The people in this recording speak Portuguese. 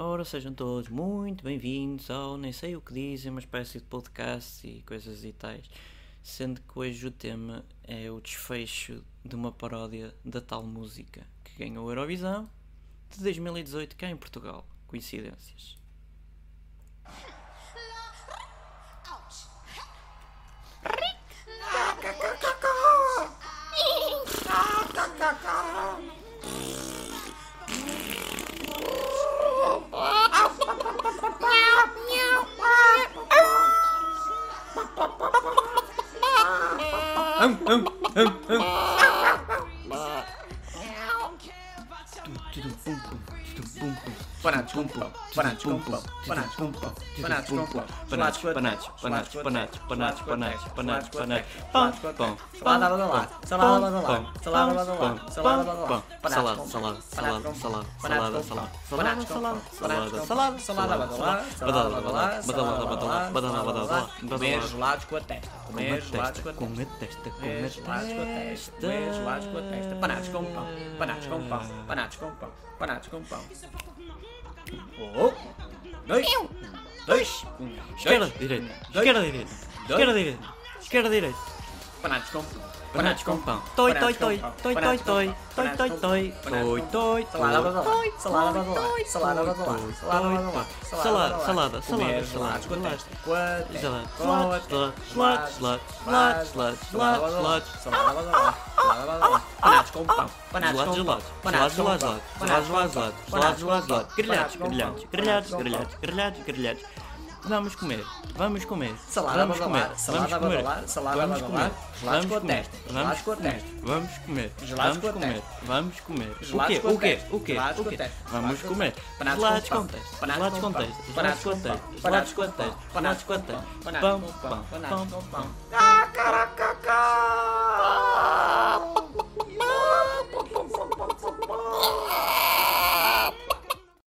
Ora, sejam todos muito bem-vindos ao Nem Sei O Que Dizem, uma espécie de podcast e coisas e tais. Sendo que hoje o tema é o desfecho de uma paródia da tal música que ganhou a Eurovisão de 2018 cá em Portugal. Coincidências. um, um, um, um. Comer gelados com a testa, comer gelados com a testa. Comer gelados com a testa, comer gelados com a testa, panados com pão, panados com pão, panados com pão, panados com pão. Um, dois, dois, esquerda, dois, direita, dois, esquerda, direita, esquerda, direita, esquerda, direita. panados com pão, Panados com pão. Toi, toi, toi, toi, toi, toi, toi, toi, toi, toi, toi, Salada salada salada salada Salada, salada, salada, salada, Salada, salada, salada, salada, salada, salada, Vamos comer, vamos comer. Salada vamos comer, salada vamos comer, salada vamos comer, vamos comer, vamos comer, vamos comer, vamos comer, vamos comer. O quê? O quê? O quê? O quê? Vamos comer. Panados com texto, panados com texto, panados com texto, panados com texto, panados com texto. Pão, pão, pão, pão.